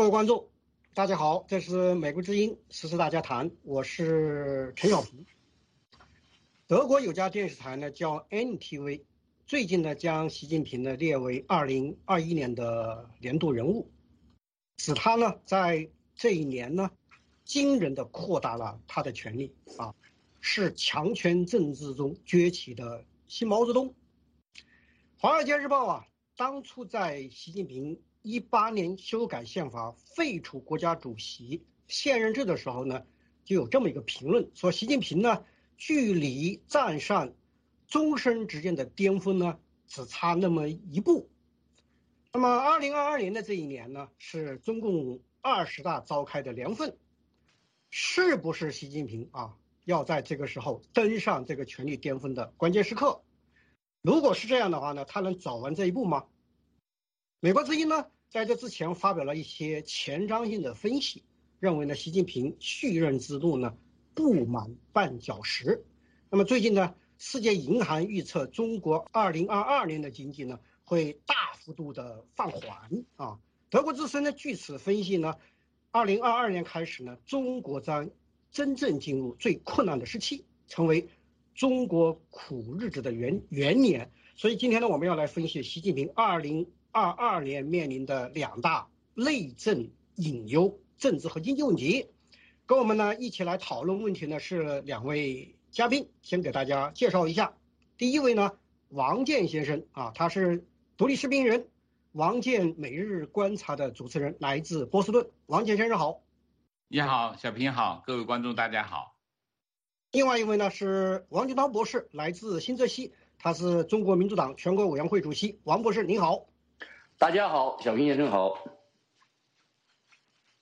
各位观众，大家好，这是美国之音时事大家谈，我是陈小平。德国有家电视台呢叫 NTV，最近呢将习近平呢列为2021年的年度人物，使他呢在这一年呢惊人的扩大了他的权力啊，是强权政治中崛起的新毛泽东。《华尔街日报》啊，当初在习近平。一八年修改宪法、废除国家主席现任制的时候呢，就有这么一个评论，说习近平呢，距离站上终身职业的巅峰呢，只差那么一步。那么，二零二二年的这一年呢，是中共二十大召开的年份，是不是习近平啊，要在这个时候登上这个权力巅峰的关键时刻？如果是这样的话呢，他能走完这一步吗？美国之音呢，在这之前发表了一些前瞻性的分析，认为呢，习近平续任之路呢，布满绊脚石。那么最近呢，世界银行预测中国2022年的经济呢，会大幅度的放缓啊。德国之声呢，据此分析呢，2022年开始呢，中国将真正进入最困难的时期，成为中国苦日子的元元年。所以今天呢，我们要来分析习近平20。二二年面临的两大内政隐忧、政治和经济问题，跟我们呢一起来讨论问题呢是两位嘉宾，先给大家介绍一下。第一位呢，王健先生啊，他是独立视频人，王健每日观察的主持人，来自波士顿。王健先生好，你好，小平好，各位观众大家好。另外一位呢是王军涛博士，来自新泽西，他是中国民主党全国委员会主席。王博士您好。大家好，小平先生好。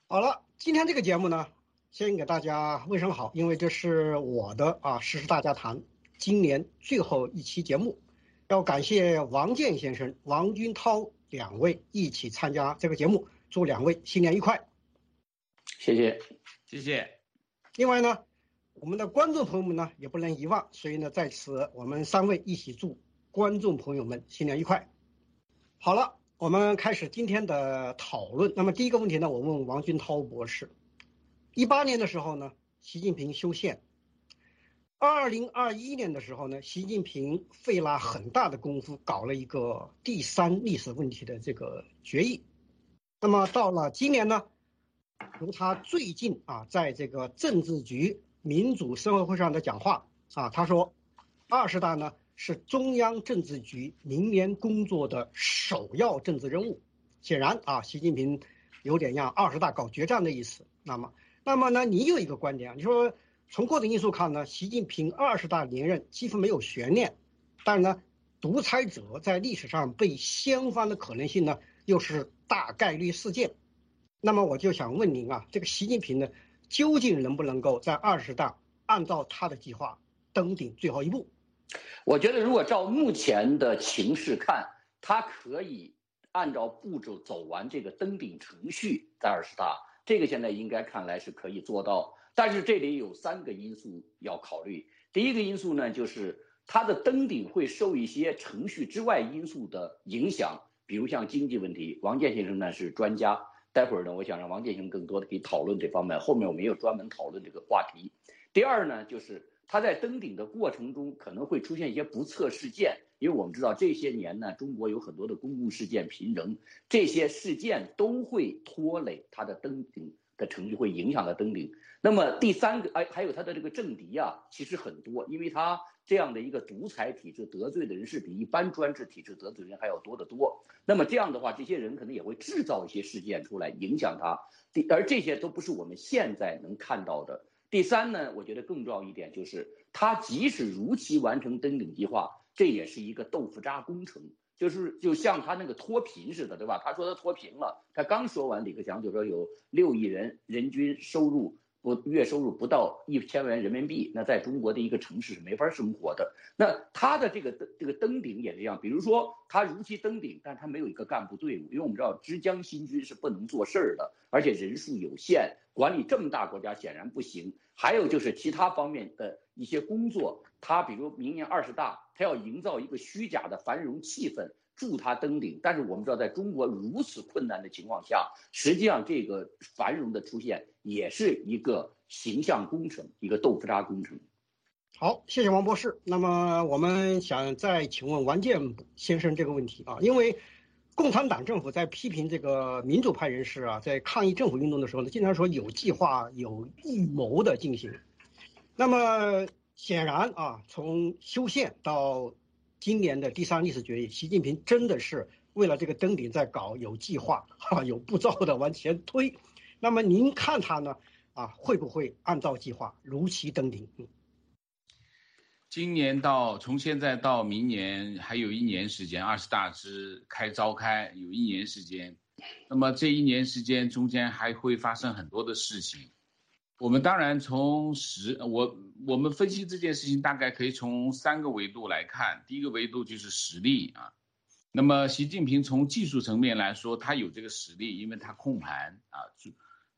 好了，今天这个节目呢，先给大家问声好，因为这是我的啊，时事大家谈今年最后一期节目，要感谢王健先生、王军涛两位一起参加这个节目，祝两位新年愉快。谢谢，谢谢。另外呢，我们的观众朋友们呢也不能遗忘，所以呢，在此我们三位一起祝观众朋友们新年愉快。好了。我们开始今天的讨论。那么第一个问题呢，我问王军涛博士：一八年的时候呢，习近平修宪；二零二一年的时候呢，习近平费了很大的功夫搞了一个第三历史问题的这个决议。那么到了今年呢，如他最近啊，在这个政治局民主生活会上的讲话啊，他说，二十大呢。是中央政治局明年工作的首要政治任务。显然啊，习近平有点像二十大搞决战的意思。那么，那么呢？你有一个观点啊？你说从各种因素看呢，习近平二十大连任几乎没有悬念，但是呢，独裁者在历史上被掀翻的可能性呢，又是大概率事件。那么我就想问您啊，这个习近平呢，究竟能不能够在二十大按照他的计划登顶最后一步？我觉得，如果照目前的情势看，他可以按照步骤走完这个登顶程序，在二十大，这个现在应该看来是可以做到。但是这里有三个因素要考虑。第一个因素呢，就是他的登顶会受一些程序之外因素的影响，比如像经济问题。王健先生呢是专家，待会儿呢，我想让王健先生更多的可以讨论这方面。后面我们有专门讨论这个话题。第二呢，就是。他在登顶的过程中可能会出现一些不测事件，因为我们知道这些年呢，中国有很多的公共事件频仍，这些事件都会拖累他的登顶的程序，会影响他登顶。那么第三个，哎，还有他的这个政敌啊，其实很多，因为他这样的一个独裁体制得罪的人是比一般专制体制得罪人还要多得多。那么这样的话，这些人可能也会制造一些事件出来影响他，第而这些都不是我们现在能看到的。第三呢，我觉得更重要一点就是，他即使如期完成登顶计划，这也是一个豆腐渣工程，就是就像他那个脱贫似的，对吧？他说他脱贫了，他刚说完，李克强就说有六亿人人均收入。不，月收入不到一千万元人民币，那在中国的一个城市是没法生活的。那他的这个这个登顶也这样，比如说他如期登顶，但他没有一个干部队伍，因为我们知道浙江新军是不能做事儿的，而且人数有限，管理这么大国家显然不行。还有就是其他方面的一些工作，他比如明年二十大，他要营造一个虚假的繁荣气氛。助他登顶。但是我们知道，在中国如此困难的情况下，实际上这个繁荣的出现也是一个形象工程，一个豆腐渣工程。好，谢谢王博士。那么我们想再请问王健先生这个问题啊，因为共产党政府在批评这个民主派人士啊，在抗议政府运动的时候呢，经常说有计划、有预谋的进行。那么显然啊，从修宪到今年的第三历史决议，习近平真的是为了这个登顶在搞有计划、哈 有步骤的往前推。那么您看他呢啊，会不会按照计划如期登顶？今年到从现在到明年还有一年时间，二十大之开召开有一年时间，那么这一年时间中间还会发生很多的事情。我们当然从实我我们分析这件事情大概可以从三个维度来看。第一个维度就是实力啊，那么习近平从技术层面来说，他有这个实力，因为他控盘啊，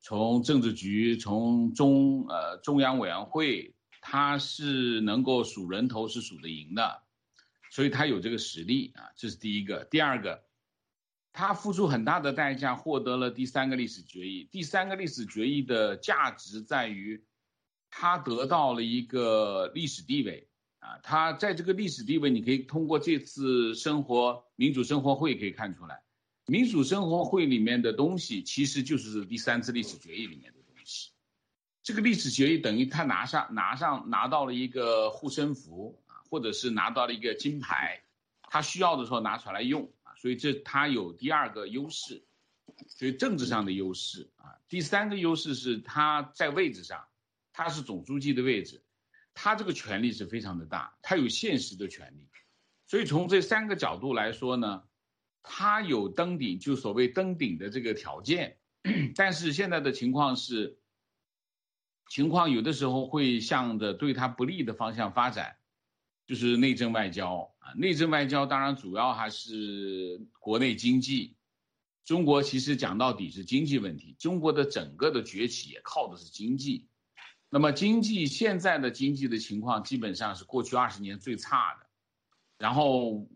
从政治局，从中呃中央委员会。他是能够数人头是数得赢的，所以他有这个实力啊，这是第一个。第二个，他付出很大的代价获得了第三个历史决议。第三个历史决议的价值在于，他得到了一个历史地位啊。他在这个历史地位，你可以通过这次生活民主生活会可以看出来，民主生活会里面的东西其实就是第三次历史决议里面的东西。这个历史决议等于他拿上拿上拿到了一个护身符啊，或者是拿到了一个金牌，他需要的时候拿出来用，所以这他有第二个优势，所以政治上的优势啊。第三个优势是他在位置上，他是总书记的位置，他这个权力是非常的大，他有现实的权利，所以从这三个角度来说呢，他有登顶就所谓登顶的这个条件，但是现在的情况是。情况有的时候会向着对他不利的方向发展，就是内政外交啊。内政外交当然主要还是国内经济。中国其实讲到底是经济问题，中国的整个的崛起也靠的是经济。那么经济现在的经济的情况基本上是过去二十年最差的，然后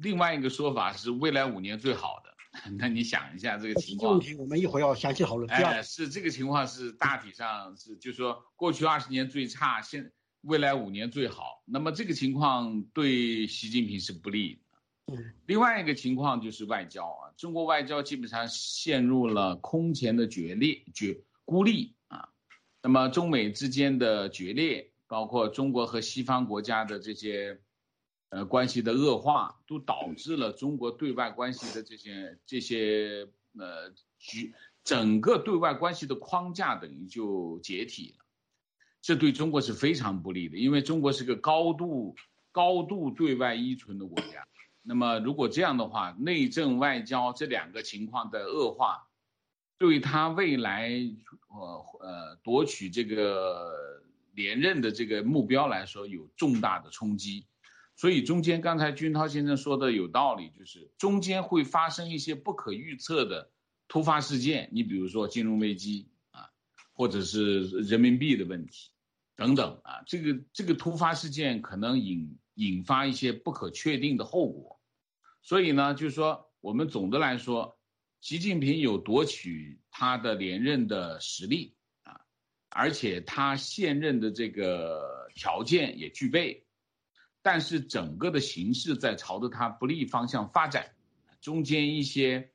另外一个说法是未来五年最好的。那你想一下这个情况，问题我们一会儿要详细讨论。哎，是这个情况是大体上是，就是说过去二十年最差，现未来五年最好。那么这个情况对习近平是不利。的。另外一个情况就是外交啊，中国外交基本上陷入了空前的决裂、决孤立啊。那么中美之间的决裂，包括中国和西方国家的这些。呃，关系的恶化都导致了中国对外关系的这些这些呃局，整个对外关系的框架等于就解体了，这对中国是非常不利的，因为中国是个高度高度对外依存的国家。那么如果这样的话，内政外交这两个情况的恶化，对他未来呃呃夺取这个连任的这个目标来说有重大的冲击。所以中间刚才军涛先生说的有道理，就是中间会发生一些不可预测的突发事件，你比如说金融危机啊，或者是人民币的问题等等啊，这个这个突发事件可能引引发一些不可确定的后果。所以呢，就是说我们总的来说，习近平有夺取他的连任的实力啊，而且他现任的这个条件也具备。但是整个的形势在朝着他不利方向发展，中间一些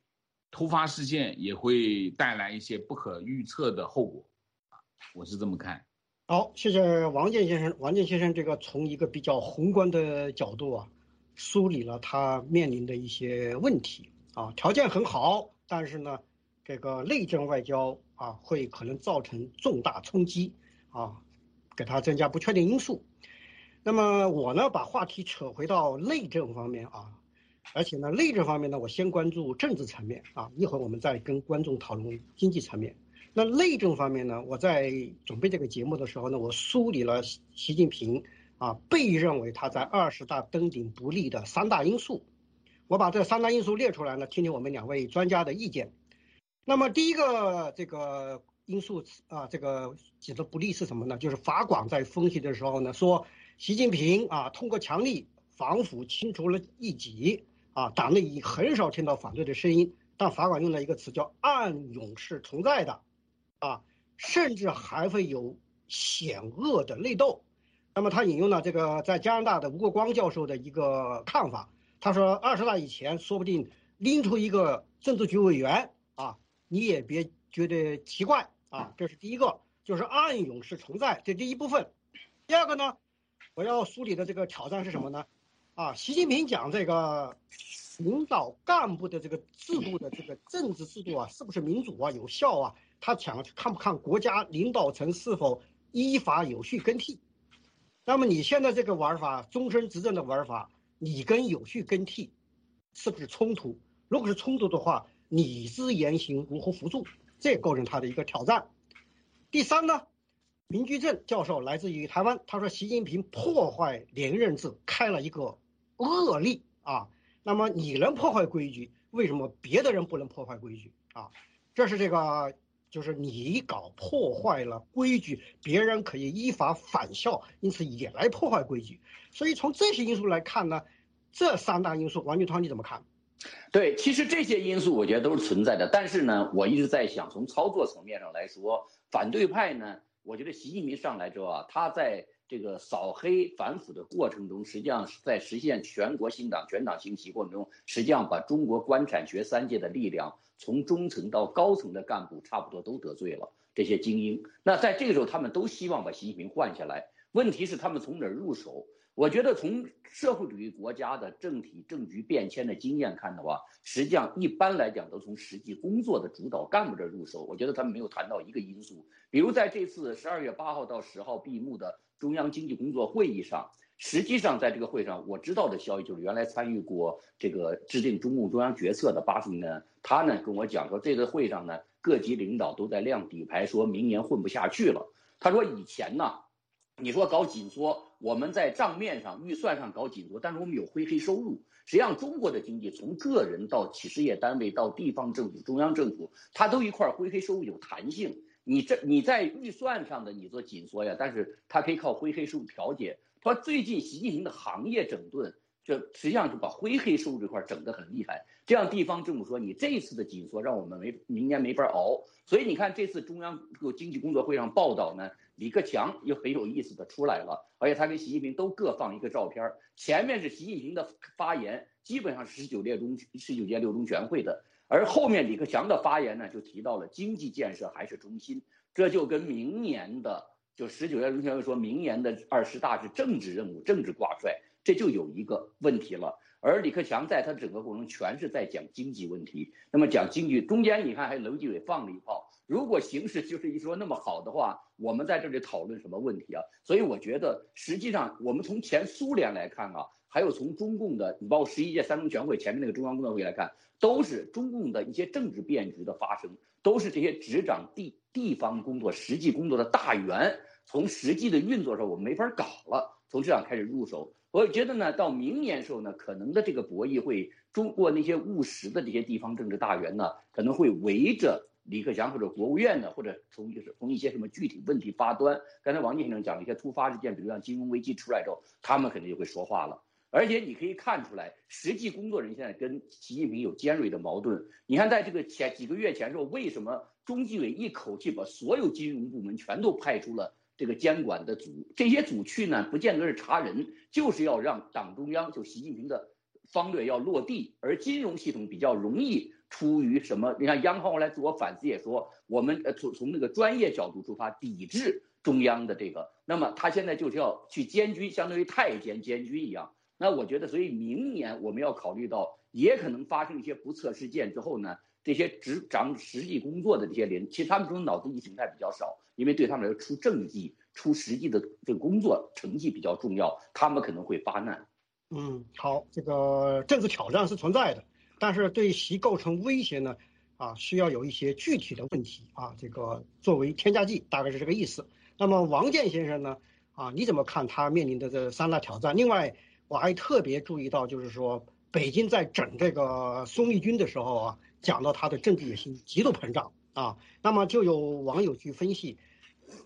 突发事件也会带来一些不可预测的后果，啊，我是这么看。好，谢谢王健先生。王健先生这个从一个比较宏观的角度啊，梳理了他面临的一些问题啊，条件很好，但是呢，这个内政外交啊会可能造成重大冲击啊，给他增加不确定因素。那么我呢，把话题扯回到内政方面啊，而且呢，内政方面呢，我先关注政治层面啊，一会儿我们再跟观众讨论经济层面。那内政方面呢，我在准备这个节目的时候呢，我梳理了习近平啊被认为他在二十大登顶不利的三大因素，我把这三大因素列出来呢，听听我们两位专家的意见。那么第一个这个因素啊，这个指的不利是什么呢？就是法广在分析的时候呢说。习近平啊，通过强力防腐清除了异己，啊，党内已很少听到反对的声音，但法官用了一个词叫“暗涌是存在的”，啊，甚至还会有险恶的内斗。那么他引用了这个在加拿大的吴国光教授的一个看法，他说二十大以前说不定拎出一个政治局委员啊，你也别觉得奇怪啊。这是第一个，就是暗涌是存在，这第一部分。第二个呢，我要梳理的这个挑战是什么呢？啊，习近平讲这个领导干部的这个制度的这个政治制度啊，是不是民主啊、有效啊？他讲看不看国家领导层是否依法有序更替？那么你现在这个玩法，终身执政的玩法，你跟有序更替是不是冲突？如果是冲突的话，你之言行如何辅助？这也构成他的一个挑战。第三呢？明居正教授来自于台湾，他说习近平破坏连任制，开了一个。恶例啊，那么你能破坏规矩，为什么别的人不能破坏规矩啊？这是这个，就是你搞破坏了规矩，别人可以依法反校，因此也来破坏规矩。所以从这些因素来看呢，这三大因素，王俊涛你怎么看？对，其实这些因素我觉得都是存在的，但是呢，我一直在想，从操作层面上来说，反对派呢，我觉得习近平上来之后啊，他在。这个扫黑反腐的过程中，实际上是在实现全国新党全党兴起过程中，实际上把中国官产学三界的力量，从中层到高层的干部，差不多都得罪了这些精英。那在这个时候，他们都希望把习近平换下来。问题是他们从哪儿入手？我觉得从社会主义国家的政体政局变迁的经验看的话，实际上一般来讲都从实际工作的主导干部这入手。我觉得他们没有谈到一个因素，比如在这次十二月八号到十号闭幕的中央经济工作会议上，实际上在这个会上我知道的消息就是，原来参与过这个制定中共中央决策的巴书呢，他呢跟我讲说，这个会上呢各级领导都在亮底牌，说明年混不下去了。他说以前呢。你说搞紧缩，我们在账面上、预算上搞紧缩，但是我们有灰黑收入。实际上，中国的经济从个人到企事业单位到地方政府、中央政府，它都一块灰黑收入有弹性。你这你在预算上的你做紧缩呀，但是它可以靠灰黑收入调节。他最近习近平的行业整顿，这实际上就把灰黑收入这块整得很厉害。这样地方政府说你这次的紧缩让我们没明年没法熬。所以你看这次中央个经济工作会上报道呢。李克强又很有意思的出来了，而且他跟习近平都各放一个照片前面是习近平的发言，基本上是十九届中十九届六中全会的，而后面李克强的发言呢，就提到了经济建设还是中心，这就跟明年的就十九届中全会说明年的二十大是政治任务、政治挂帅，这就有一个问题了。而李克强在他整个过程全是在讲经济问题，那么讲经济中间你看还有楼继伟放了一炮。如果形势就是一说那么好的话，我们在这里讨论什么问题啊？所以我觉得，实际上我们从前苏联来看啊，还有从中共的，你包括十一届三中全会前面那个中央工作会议来看，都是中共的一些政治变局的发生，都是这些执掌地地方工作、实际工作的大员，从实际的运作上我们没法搞了，从这样开始入手。我觉得呢，到明年时候呢，可能的这个博弈会，中国那些务实的这些地方政治大员呢，可能会围着。李克强或者国务院呢，或者从就是从一些什么具体问题发端。刚才王先生讲了一些突发事件，比如像金融危机出来之后，他们肯定就会说话了。而且你可以看出来，实际工作人现在跟习近平有尖锐的矛盾。你看，在这个前几个月前时候，为什么中纪委一口气把所有金融部门全都派出了这个监管的组？这些组去呢，不见得是查人，就是要让党中央就习近平的方略要落地，而金融系统比较容易。出于什么？你看央行后来自我反思也说，我们呃从从那个专业角度出发，抵制中央的这个。那么他现在就是要去监军，相当于太监监军一样。那我觉得，所以明年我们要考虑到，也可能发生一些不测事件之后呢，这些执掌实际工作的这些人，其实他们这种脑子意识形态比较少，因为对他们来说出政绩、出实际的这个工作成绩比较重要，他们可能会发难。嗯，好，这个政治挑战是存在的。但是对其构成威胁呢，啊，需要有一些具体的问题啊，这个作为添加剂，大概是这个意思。那么王健先生呢，啊，你怎么看他面临的这三大挑战？另外，我还特别注意到，就是说北京在整这个孙立军的时候啊，讲到他的政治野心极度膨胀啊。那么就有网友去分析，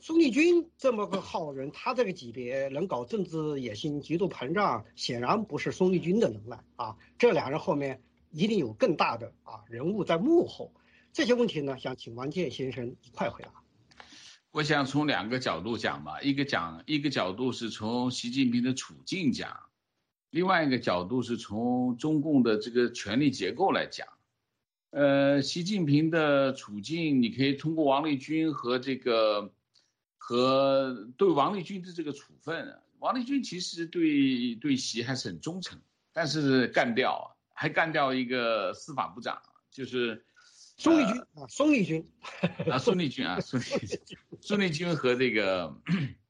孙立军这么个好人，他这个级别能搞政治野心、极度膨胀，显然不是孙立军的能耐啊。这俩人后面一定有更大的啊人物在幕后。这些问题呢，想请王健先生一块回答。我想从两个角度讲吧，一个讲一个角度是从习近平的处境讲，另外一个角度是从中共的这个权力结构来讲。呃，习近平的处境，你可以通过王立军和这个。和对王立军的这个处分，王立军其实对对习还是很忠诚，但是干掉还干掉一个司法部长，就是孙立军啊，孙立军啊，孙立军啊，孙立军，孙立军和这个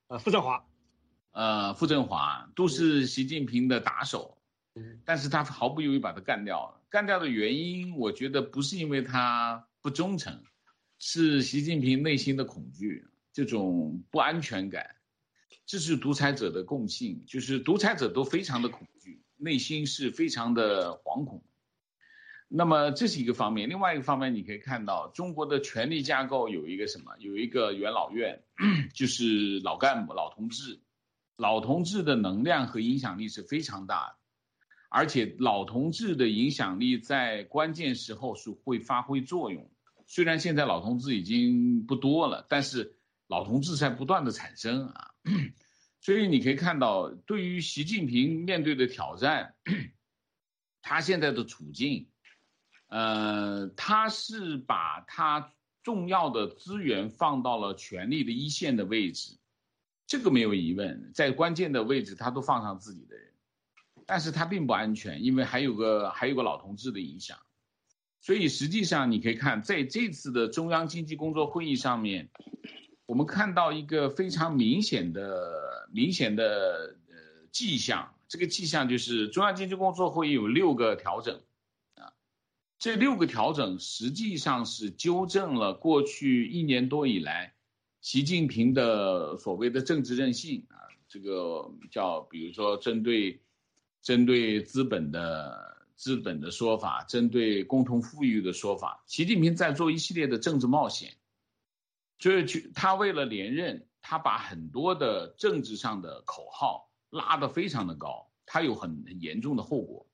呃傅政华，呃傅政华都是习近平的打手，但是他毫不犹豫把他干掉了。干掉的原因，我觉得不是因为他不忠诚，是习近平内心的恐惧。这种不安全感，这是独裁者的共性，就是独裁者都非常的恐惧，内心是非常的惶恐。那么这是一个方面，另外一个方面你可以看到，中国的权力架构有一个什么？有一个元老院，就是老干部、老同志，老同志的能量和影响力是非常大的，而且老同志的影响力在关键时候是会发挥作用。虽然现在老同志已经不多了，但是。老同志在不断的产生啊，所以你可以看到，对于习近平面对的挑战，他现在的处境，呃，他是把他重要的资源放到了权力的一线的位置，这个没有疑问，在关键的位置他都放上自己的人，但是他并不安全，因为还有个还有个老同志的影响，所以实际上你可以看，在这次的中央经济工作会议上面。我们看到一个非常明显的、明显的呃迹象，这个迹象就是中央经济工作会议有六个调整，啊，这六个调整实际上是纠正了过去一年多以来习近平的所谓的政治任性啊，这个叫比如说针对针对资本的资本的说法，针对共同富裕的说法，习近平在做一系列的政治冒险。就是去他为了连任，他把很多的政治上的口号拉得非常的高，他有很严重的后果。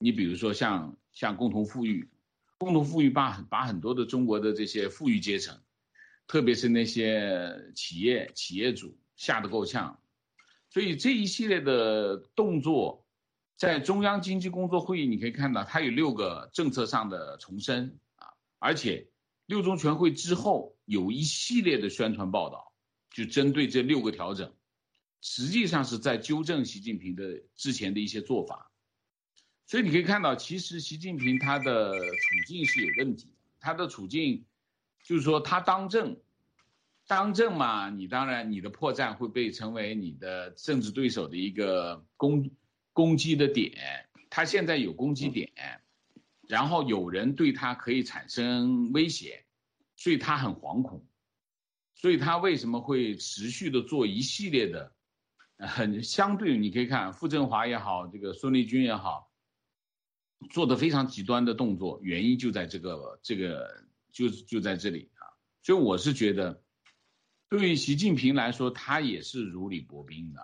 你比如说像像共同富裕，共同富裕把把很多的中国的这些富裕阶层，特别是那些企业企业主吓得够呛。所以这一系列的动作，在中央经济工作会议你可以看到，它有六个政策上的重申啊，而且。六中全会之后有一系列的宣传报道，就针对这六个调整，实际上是在纠正习近平的之前的一些做法。所以你可以看到，其实习近平他的处境是有问题的。他的处境就是说，他当政，当政嘛，你当然你的破绽会被成为你的政治对手的一个攻攻击的点。他现在有攻击点。然后有人对他可以产生威胁，所以他很惶恐，所以他为什么会持续的做一系列的，很相对，你可以看傅政华也好，这个孙立军也好，做的非常极端的动作，原因就在这个这个就就在这里啊，所以我是觉得，对于习近平来说，他也是如履薄冰的，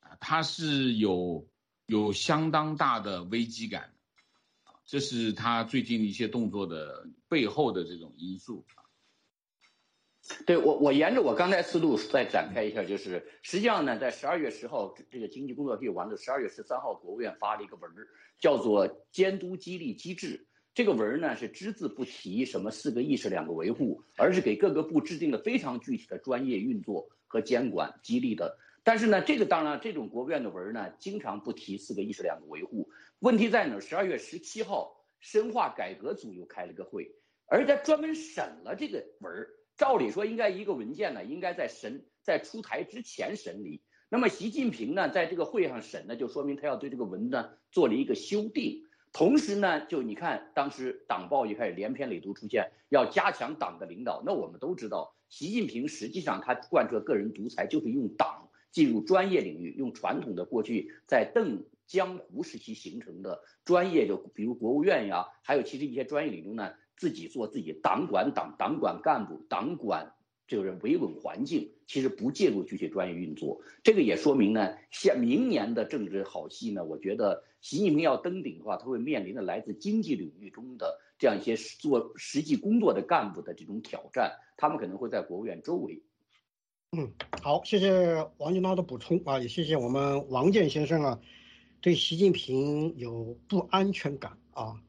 啊，他是有有相当大的危机感。这是他最近一些动作的背后的这种因素对我，我沿着我刚才思路再展开一下，就是实际上呢，在十二月十号这个经济工作会完了，十二月十三号，国务院发了一个文，叫做《监督激励机制》。这个文儿呢是只字不提什么四个意识、两个维护，而是给各个部制定了非常具体的专业运作和监管激励的。但是呢，这个当然，这种国务院的文儿呢，经常不提四个意识、两个维护。问题在哪儿？十二月十七号，深化改革组又开了个会，而且专门审了这个文儿。照理说，应该一个文件呢，应该在审在出台之前审理。那么，习近平呢，在这个会上审呢，就说明他要对这个文呢做了一个修订。同时呢，就你看，当时党报一开始连篇累牍出现，要加强党的领导。那我们都知道，习近平实际上他贯彻个人独裁，就是用党进入专业领域，用传统的过去在邓。江湖时期形成的专业，就比如国务院呀，还有其实一些专业领域呢，自己做自己，党管党，党管干部，党管就是维稳环境，其实不介入具体专业运作。这个也说明呢，像明年的政治好戏呢，我觉得习近平要登顶的话，他会面临着来自经济领域中的这样一些做实际工作的干部的这种挑战，他们可能会在国务院周围。嗯，好，谢谢王金涛的补充啊，也谢谢我们王健先生啊，对习近平有不安全感啊，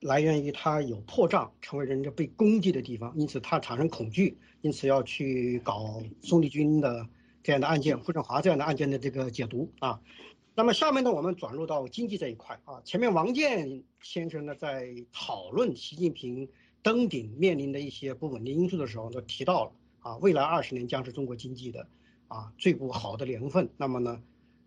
来源于他有破绽，成为人家被攻击的地方，因此他产生恐惧，因此要去搞宋立军的这样的案件，傅政华这样的案件的这个解读啊。那么下面呢，我们转入到经济这一块啊，前面王健先生呢在讨论习近平登顶面临的一些不稳定因素的时候，呢提到了。啊，未来二十年将是中国经济的啊最不好的年份。那么呢，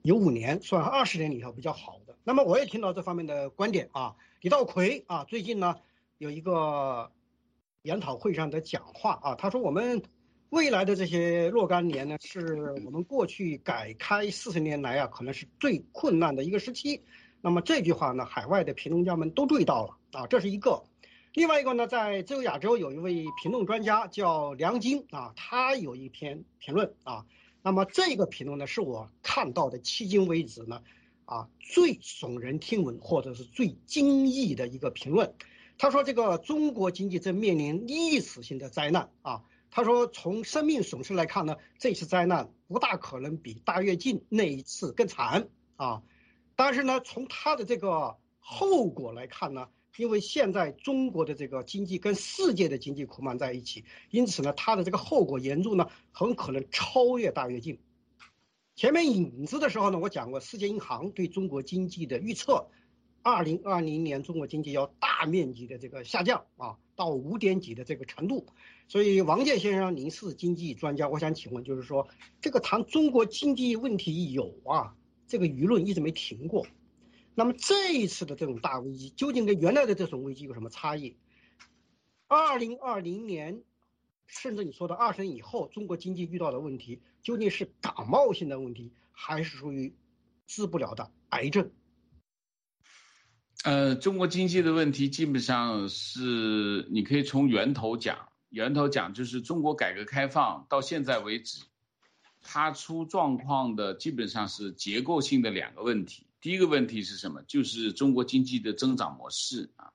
有五年算二十年里头比较好的。那么我也听到这方面的观点啊。李稻葵啊，最近呢有一个研讨会上的讲话啊，他说我们未来的这些若干年呢，是我们过去改开四十年来啊，可能是最困难的一个时期。那么这句话呢，海外的评论家们都注意到了啊，这是一个。另外一个呢，在自由亚洲有一位评论专家叫梁晶啊，他有一篇评论啊，那么这个评论呢，是我看到的迄今为止呢，啊最耸人听闻或者是最惊异的一个评论。他说这个中国经济正面临历史性的灾难啊，他说从生命损失来看呢，这次灾难不大可能比大跃进那一次更惨啊，但是呢，从他的这个后果来看呢。因为现在中国的这个经济跟世界的经济捆绑在一起，因此呢，它的这个后果严重呢，很可能超越大跃进。前面引子的时候呢，我讲过世界银行对中国经济的预测，二零二零年中国经济要大面积的这个下降啊，到五点几的这个程度。所以王健先生，您是经济专家，我想请问，就是说这个谈中国经济问题有啊，这个舆论一直没停过。那么这一次的这种大危机，究竟跟原来的这种危机有什么差异？二零二零年，甚至你说的二十年以后，中国经济遇到的问题，究竟是感冒性的问题，还是属于治不了的癌症？呃，中国经济的问题基本上是你可以从源头讲，源头讲就是中国改革开放到现在为止，它出状况的基本上是结构性的两个问题。第一个问题是什么？就是中国经济的增长模式啊，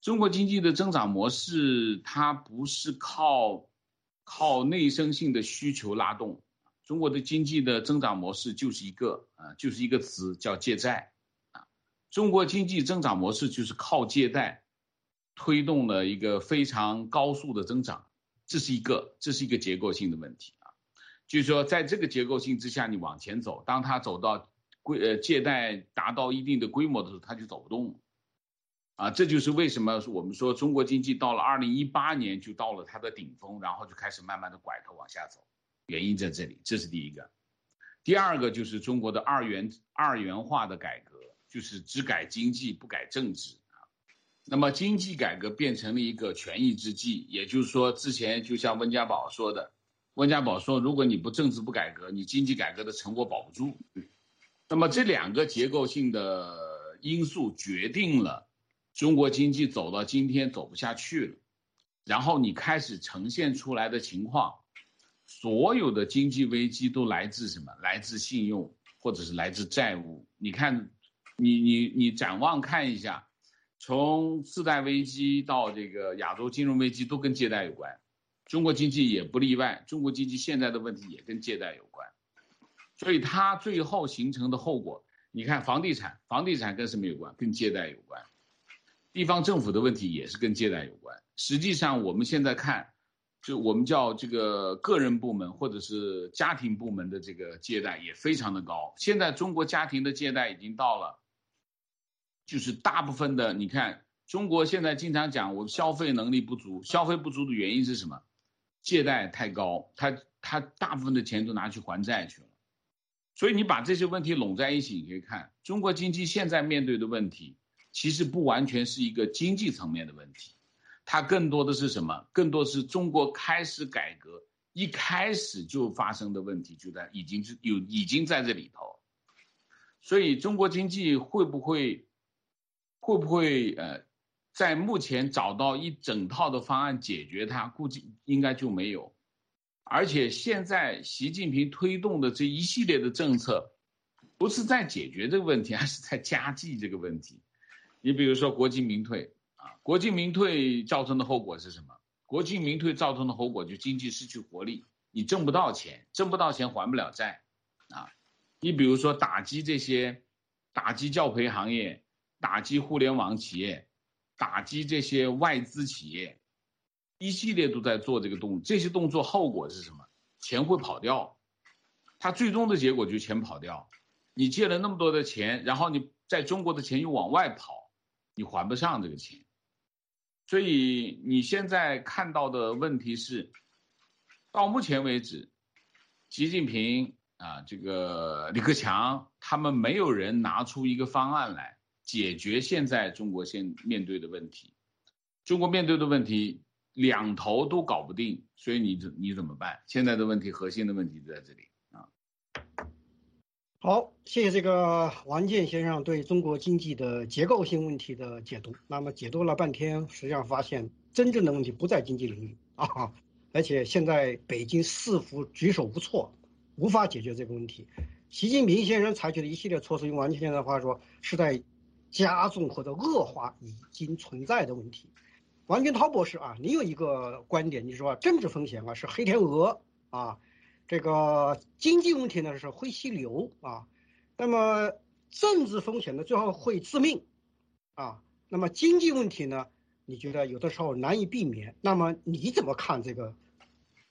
中国经济的增长模式它不是靠靠内生性的需求拉动，中国的经济的增长模式就是一个啊，就是一个词叫借债，中国经济增长模式就是靠借贷推动了一个非常高速的增长，这是一个这是一个结构性的问题啊，就是说在这个结构性之下你往前走，当它走到。规呃借贷达到一定的规模的时候，它就走不动了，啊，这就是为什么我们说中国经济到了二零一八年就到了它的顶峰，然后就开始慢慢的拐头往下走，原因在这里，这是第一个。第二个就是中国的二元二元化的改革，就是只改经济不改政治啊。那么经济改革变成了一个权宜之计，也就是说之前就像温家宝说的，温家宝说如果你不政治不改革，你经济改革的成果保不住。那么这两个结构性的因素决定了中国经济走到今天走不下去了，然后你开始呈现出来的情况，所有的经济危机都来自什么？来自信用或者是来自债务。你看，你你你展望看一下，从次贷危机到这个亚洲金融危机都跟借贷有关，中国经济也不例外。中国经济现在的问题也跟借贷有关。所以它最后形成的后果，你看房地产，房地产跟什么有关？跟借贷有关。地方政府的问题也是跟借贷有关。实际上我们现在看，就我们叫这个个人部门或者是家庭部门的这个借贷也非常的高。现在中国家庭的借贷已经到了，就是大部分的，你看中国现在经常讲我消费能力不足，消费不足的原因是什么？借贷太高，他他大部分的钱都拿去还债去了。所以你把这些问题拢在一起，你可以看中国经济现在面对的问题，其实不完全是一个经济层面的问题，它更多的是什么？更多是中国开始改革一开始就发生的问题，就在已经是有已经在这里头。所以中国经济会不会会不会呃，在目前找到一整套的方案解决它？估计应该就没有。而且现在习近平推动的这一系列的政策，不是在解决这个问题，而是在加剧这个问题。你比如说国进民退啊，国进民退造成的后果是什么？国进民退造成的后果就经济失去活力，你挣不到钱，挣不到钱还不了债，啊，你比如说打击这些，打击教培行业，打击互联网企业，打击这些外资企业，一系列都在做这个动作，这些动作后果是什么？钱会跑掉，它最终的结果就钱跑掉，你借了那么多的钱，然后你在中国的钱又往外跑。你还不上这个钱，所以你现在看到的问题是，到目前为止，习近平啊，这个李克强他们没有人拿出一个方案来解决现在中国现面对的问题，中国面对的问题两头都搞不定，所以你怎你怎么办？现在的问题核心的问题就在这里啊。好，谢谢这个王健先生对中国经济的结构性问题的解读。那么解读了半天，实际上发现真正的问题不在经济领域啊，而且现在北京似乎举手无措，无法解决这个问题。习近平先生采取的一系列措施，用王健先生的话说，是在加重或者恶化已经存在的问题。王军涛博士啊，你有一个观点，你说政治风险啊是黑天鹅啊。这个经济问题呢是灰犀牛啊，那么政治风险呢最后会致命，啊，那么经济问题呢，你觉得有的时候难以避免？那么你怎么看这个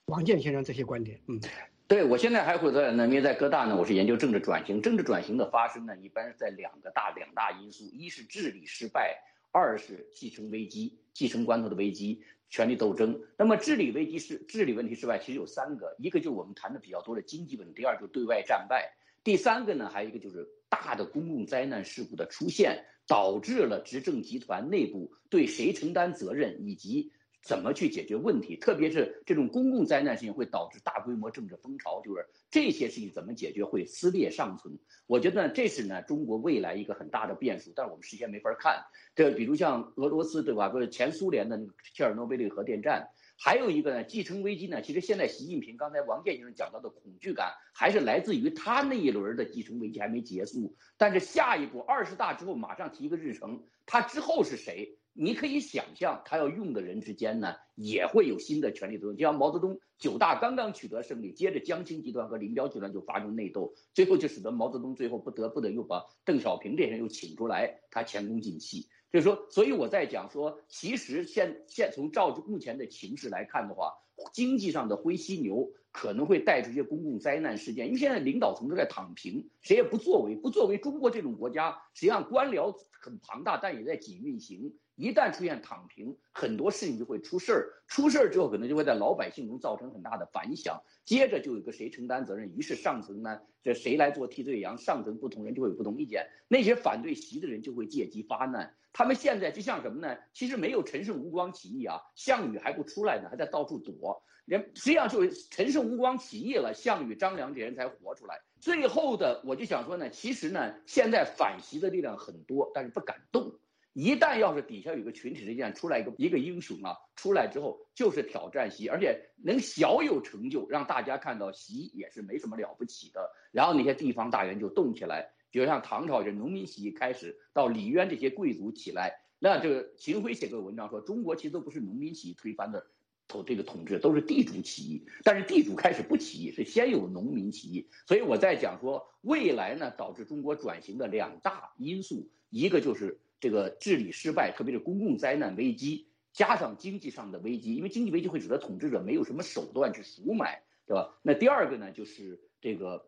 王健先生这些观点？嗯，对我现在还会在呢，因为在哥大呢，我是研究政治转型，政治转型的发生呢，一般是在两个大两大因素，一是治理失败，二是继承危机，继承关头的危机。权力斗争，那么治理危机是治理问题之外，其实有三个，一个就是我们谈的比较多的经济问题，第二就是对外战败，第三个呢，还有一个就是大的公共灾难事故的出现，导致了执政集团内部对谁承担责任以及。怎么去解决问题？特别是这种公共灾难性会导致大规模政治风潮，就是这些事情怎么解决会撕裂上层。我觉得这是呢中国未来一个很大的变数，但是我们事先没法看。这比如像俄罗斯对吧？不是前苏联的切尔诺贝利核电站，还有一个呢继承危机呢。其实现在习近平刚才王健先生讲到的恐惧感，还是来自于他那一轮的继承危机还没结束。但是下一步二十大之后马上提一个日程，他之后是谁？你可以想象，他要用的人之间呢，也会有新的权力斗争。就像毛泽东九大刚刚取得胜利，接着江青集团和林彪集团就发生内斗，最后就使得毛泽东最后不得不的又把邓小平这些人又请出来，他前功尽弃。就是说，所以我在讲说，其实现现从照目前的情势来看的话，经济上的灰犀牛可能会带出一些公共灾难事件，因为现在领导层都在躺平，谁也不作为，不作为。中国这种国家，实际上官僚很庞大，但也在紧运行。一旦出现躺平，很多事情就会出事儿。出事儿之后，可能就会在老百姓中造成很大的反响。接着就有个谁承担责任，于是上层呢，这谁来做替罪羊？上层不同人就会有不同意见。那些反对习的人就会借机发难。他们现在就像什么呢？其实没有陈胜吴广起义啊，项羽还不出来呢，还在到处躲。人实际上就是陈胜吴广起义了，项羽、张良这人才活出来。最后的我就想说呢，其实呢，现在反习的力量很多，但是不敢动。一旦要是底下有个群体之间出来一个一个英雄啊，出来之后就是挑战习，而且能小有成就，让大家看到习也是没什么了不起的。然后那些地方大员就动起来，比如像唐朝这农民起义开始，到李渊这些贵族起来，那这个秦晖写个文章说，中国其实都不是农民起义推翻的统这个统治，都是地主起义。但是地主开始不起义，是先有农民起义。所以我在讲说，未来呢导致中国转型的两大因素，一个就是。这个治理失败，特别是公共灾难危机，加上经济上的危机，因为经济危机会使得统治者没有什么手段去赎买，对吧？那第二个呢，就是这个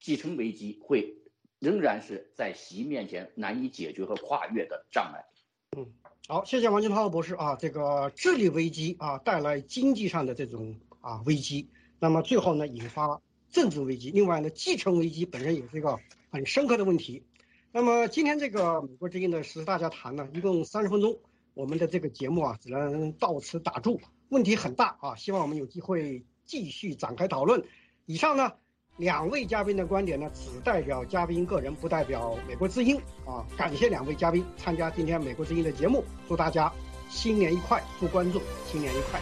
继承危机会仍然是在习面前难以解决和跨越的障碍。嗯，好，谢谢王金涛博士啊，这个治理危机啊带来经济上的这种啊危机，那么最后呢引发政治危机，另外呢继承危机本身也是一个很深刻的问题。那么今天这个美国之音的是大家谈呢，一共三十分钟，我们的这个节目啊只能到此打住，问题很大啊，希望我们有机会继续展开讨论。以上呢两位嘉宾的观点呢只代表嘉宾个人，不代表美国之音啊。感谢两位嘉宾参加今天美国之音的节目，祝大家新年愉快，祝观众新年愉快。